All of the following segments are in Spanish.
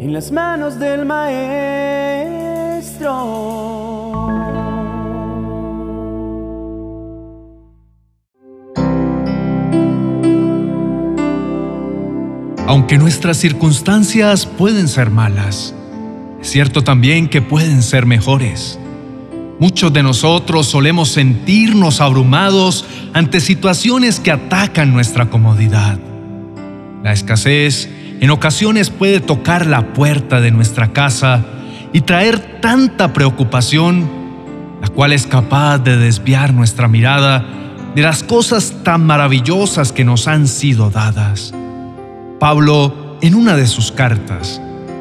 en las manos del Maestro. Aunque nuestras circunstancias pueden ser malas, es cierto también que pueden ser mejores. Muchos de nosotros solemos sentirnos abrumados ante situaciones que atacan nuestra comodidad. La escasez en ocasiones puede tocar la puerta de nuestra casa y traer tanta preocupación, la cual es capaz de desviar nuestra mirada de las cosas tan maravillosas que nos han sido dadas. Pablo, en una de sus cartas,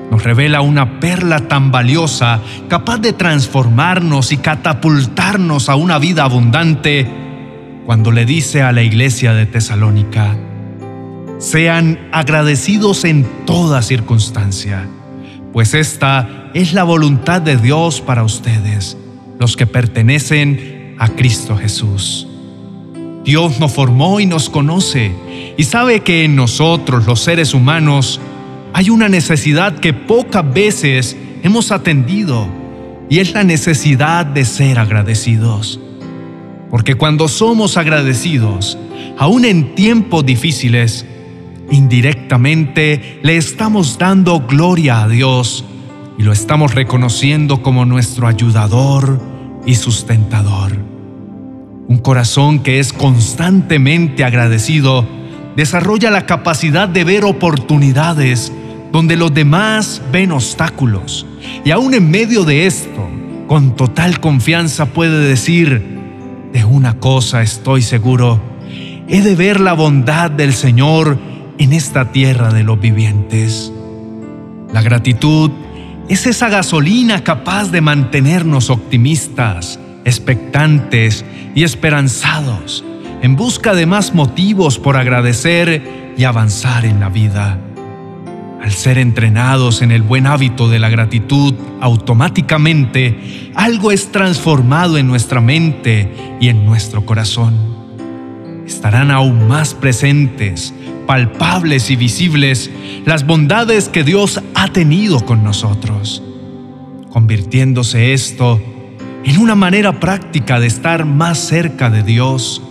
nos revela una perla tan valiosa, capaz de transformarnos y catapultarnos a una vida abundante, cuando le dice a la iglesia de Tesalónica, sean agradecidos en toda circunstancia, pues esta es la voluntad de Dios para ustedes, los que pertenecen a Cristo Jesús. Dios nos formó y nos conoce y sabe que en nosotros, los seres humanos, hay una necesidad que pocas veces hemos atendido y es la necesidad de ser agradecidos. Porque cuando somos agradecidos, aún en tiempos difíciles, indirectamente le estamos dando gloria a Dios y lo estamos reconociendo como nuestro ayudador y sustentador. Un corazón que es constantemente agradecido desarrolla la capacidad de ver oportunidades donde los demás ven obstáculos. Y aún en medio de esto, con total confianza puede decir, de una cosa estoy seguro, he de ver la bondad del Señor en esta tierra de los vivientes. La gratitud es esa gasolina capaz de mantenernos optimistas, expectantes y esperanzados, en busca de más motivos por agradecer y avanzar en la vida. Al ser entrenados en el buen hábito de la gratitud, automáticamente algo es transformado en nuestra mente y en nuestro corazón. Estarán aún más presentes, palpables y visibles las bondades que Dios ha tenido con nosotros, convirtiéndose esto en una manera práctica de estar más cerca de Dios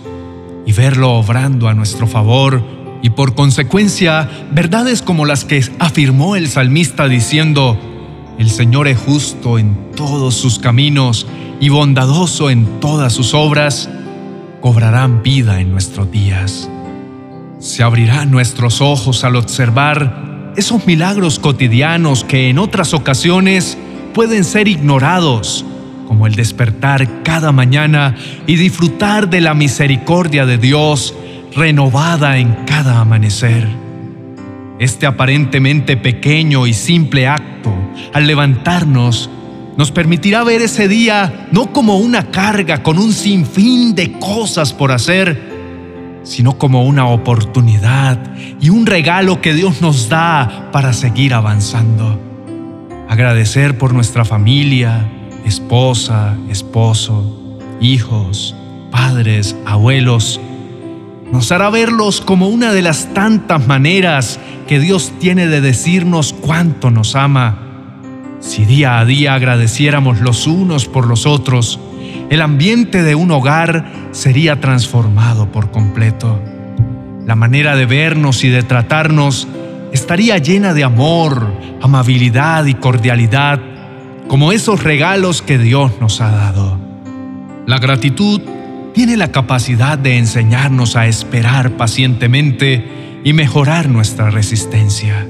y verlo obrando a nuestro favor y por consecuencia verdades como las que afirmó el salmista diciendo, el Señor es justo en todos sus caminos y bondadoso en todas sus obras, cobrarán vida en nuestros días. Se abrirán nuestros ojos al observar esos milagros cotidianos que en otras ocasiones pueden ser ignorados, como el despertar cada mañana y disfrutar de la misericordia de Dios renovada en cada amanecer. Este aparentemente pequeño y simple acto, al levantarnos, nos permitirá ver ese día no como una carga con un sinfín de cosas por hacer, sino como una oportunidad y un regalo que Dios nos da para seguir avanzando. Agradecer por nuestra familia, esposa, esposo, hijos, padres, abuelos, nos hará verlos como una de las tantas maneras que Dios tiene de decirnos cuánto nos ama. Si día a día agradeciéramos los unos por los otros, el ambiente de un hogar sería transformado por completo. La manera de vernos y de tratarnos estaría llena de amor, amabilidad y cordialidad, como esos regalos que Dios nos ha dado. La gratitud tiene la capacidad de enseñarnos a esperar pacientemente y mejorar nuestra resistencia.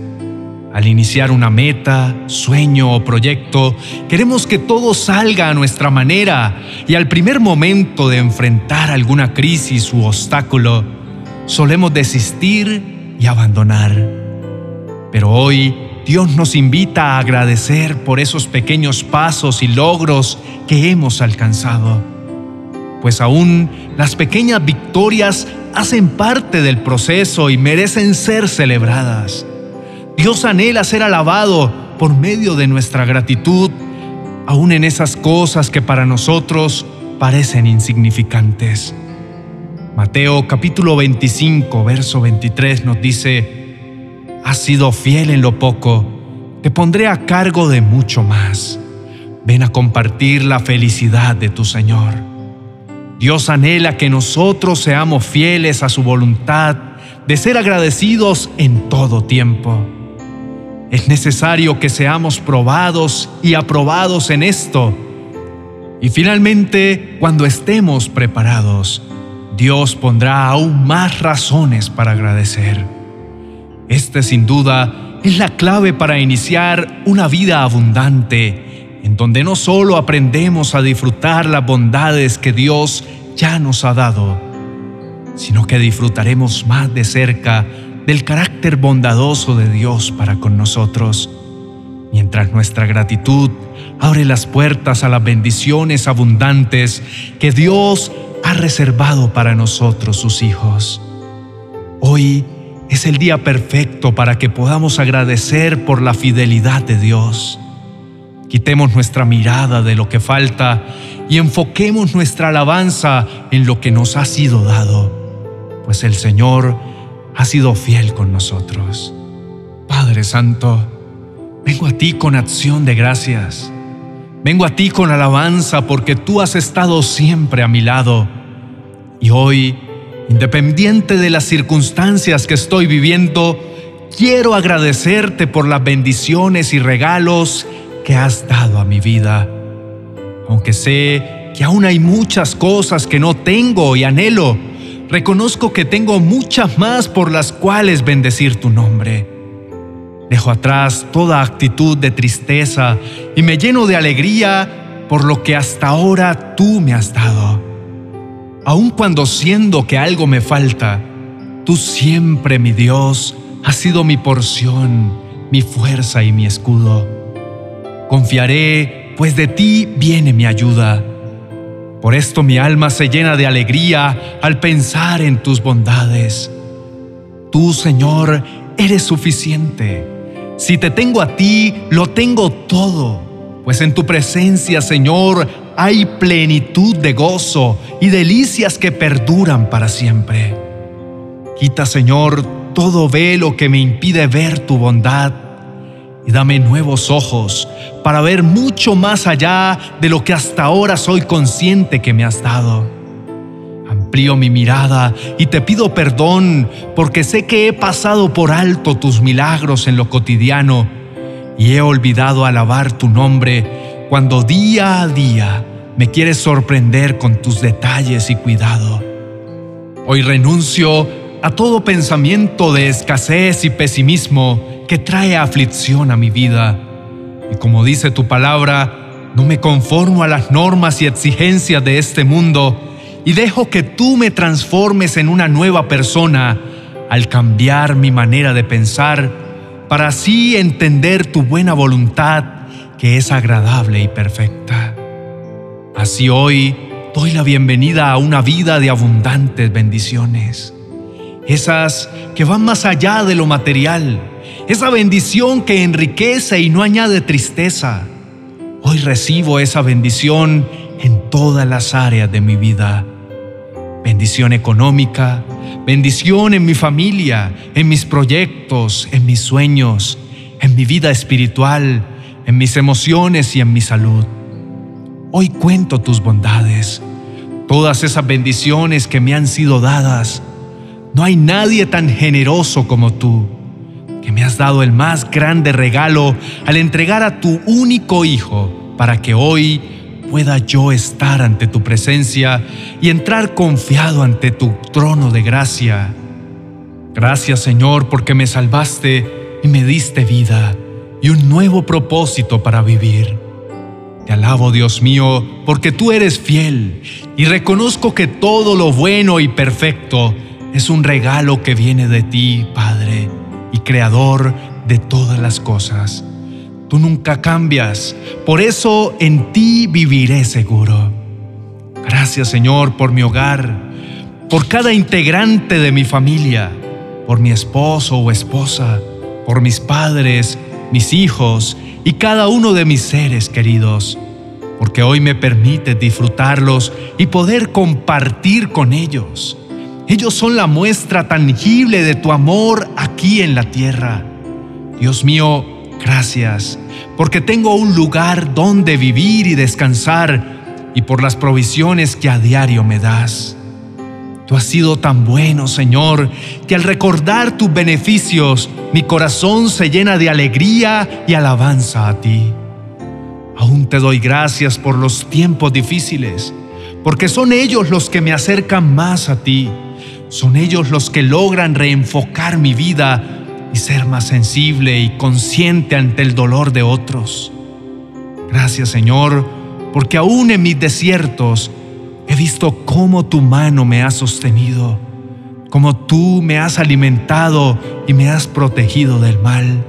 Al iniciar una meta, sueño o proyecto, queremos que todo salga a nuestra manera y al primer momento de enfrentar alguna crisis u obstáculo, solemos desistir y abandonar. Pero hoy Dios nos invita a agradecer por esos pequeños pasos y logros que hemos alcanzado pues aún las pequeñas victorias hacen parte del proceso y merecen ser celebradas. Dios anhela ser alabado por medio de nuestra gratitud, aún en esas cosas que para nosotros parecen insignificantes. Mateo capítulo 25, verso 23 nos dice, Has sido fiel en lo poco, te pondré a cargo de mucho más. Ven a compartir la felicidad de tu Señor. Dios anhela que nosotros seamos fieles a su voluntad de ser agradecidos en todo tiempo. Es necesario que seamos probados y aprobados en esto. Y finalmente, cuando estemos preparados, Dios pondrá aún más razones para agradecer. Este sin duda es la clave para iniciar una vida abundante, en donde no solo aprendemos a disfrutar las bondades que Dios ya nos ha dado, sino que disfrutaremos más de cerca del carácter bondadoso de Dios para con nosotros, mientras nuestra gratitud abre las puertas a las bendiciones abundantes que Dios ha reservado para nosotros sus hijos. Hoy es el día perfecto para que podamos agradecer por la fidelidad de Dios. Quitemos nuestra mirada de lo que falta y enfoquemos nuestra alabanza en lo que nos ha sido dado, pues el Señor ha sido fiel con nosotros. Padre Santo, vengo a ti con acción de gracias. Vengo a ti con alabanza porque tú has estado siempre a mi lado. Y hoy, independiente de las circunstancias que estoy viviendo, quiero agradecerte por las bendiciones y regalos que has dado a mi vida. Aunque sé que aún hay muchas cosas que no tengo y anhelo, reconozco que tengo muchas más por las cuales bendecir tu nombre. Dejo atrás toda actitud de tristeza y me lleno de alegría por lo que hasta ahora tú me has dado. Aun cuando siendo que algo me falta, tú siempre, mi Dios, has sido mi porción, mi fuerza y mi escudo. Confiaré, pues de ti viene mi ayuda. Por esto mi alma se llena de alegría al pensar en tus bondades. Tú, Señor, eres suficiente. Si te tengo a ti, lo tengo todo, pues en tu presencia, Señor, hay plenitud de gozo y delicias que perduran para siempre. Quita, Señor, todo velo que me impide ver tu bondad y dame nuevos ojos para ver mucho más allá de lo que hasta ahora soy consciente que me has dado. Amplío mi mirada y te pido perdón porque sé que he pasado por alto tus milagros en lo cotidiano y he olvidado alabar tu nombre cuando día a día me quieres sorprender con tus detalles y cuidado. Hoy renuncio a todo pensamiento de escasez y pesimismo que trae aflicción a mi vida. Y como dice tu palabra, no me conformo a las normas y exigencias de este mundo y dejo que tú me transformes en una nueva persona al cambiar mi manera de pensar para así entender tu buena voluntad que es agradable y perfecta. Así hoy doy la bienvenida a una vida de abundantes bendiciones, esas que van más allá de lo material esa bendición que enriquece y no añade tristeza. Hoy recibo esa bendición en todas las áreas de mi vida. Bendición económica, bendición en mi familia, en mis proyectos, en mis sueños, en mi vida espiritual, en mis emociones y en mi salud. Hoy cuento tus bondades, todas esas bendiciones que me han sido dadas. No hay nadie tan generoso como tú que me has dado el más grande regalo al entregar a tu único Hijo para que hoy pueda yo estar ante tu presencia y entrar confiado ante tu trono de gracia. Gracias Señor porque me salvaste y me diste vida y un nuevo propósito para vivir. Te alabo Dios mío porque tú eres fiel y reconozco que todo lo bueno y perfecto es un regalo que viene de ti, Padre y creador de todas las cosas. Tú nunca cambias, por eso en ti viviré seguro. Gracias Señor por mi hogar, por cada integrante de mi familia, por mi esposo o esposa, por mis padres, mis hijos y cada uno de mis seres queridos, porque hoy me permite disfrutarlos y poder compartir con ellos. Ellos son la muestra tangible de tu amor aquí en la tierra. Dios mío, Gracias, porque tengo un lugar donde vivir y descansar y por las provisiones que a diario me das. Tú has sido tan bueno, Señor, que al recordar tus beneficios, mi corazón se llena de alegría y alabanza a ti. Aún te doy gracias por los tiempos difíciles, porque son ellos los que me acercan más a ti. Son ellos los que logran reenfocar mi vida y ser más sensible y consciente ante el dolor de otros. Gracias Señor, porque aún en mis desiertos he visto cómo tu mano me ha sostenido, cómo tú me has alimentado y me has protegido del mal.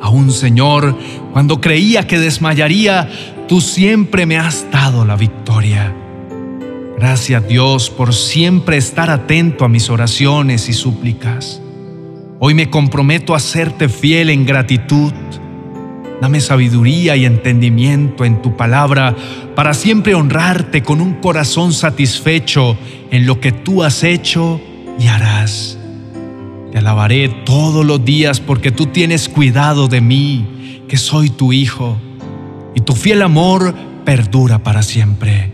Aún Señor, cuando creía que desmayaría, tú siempre me has dado la victoria. Gracias Dios por siempre estar atento a mis oraciones y súplicas. Hoy me comprometo a serte fiel en gratitud. Dame sabiduría y entendimiento en tu palabra para siempre honrarte con un corazón satisfecho en lo que tú has hecho y harás. Te alabaré todos los días porque tú tienes cuidado de mí, que soy tu Hijo, y tu fiel amor perdura para siempre.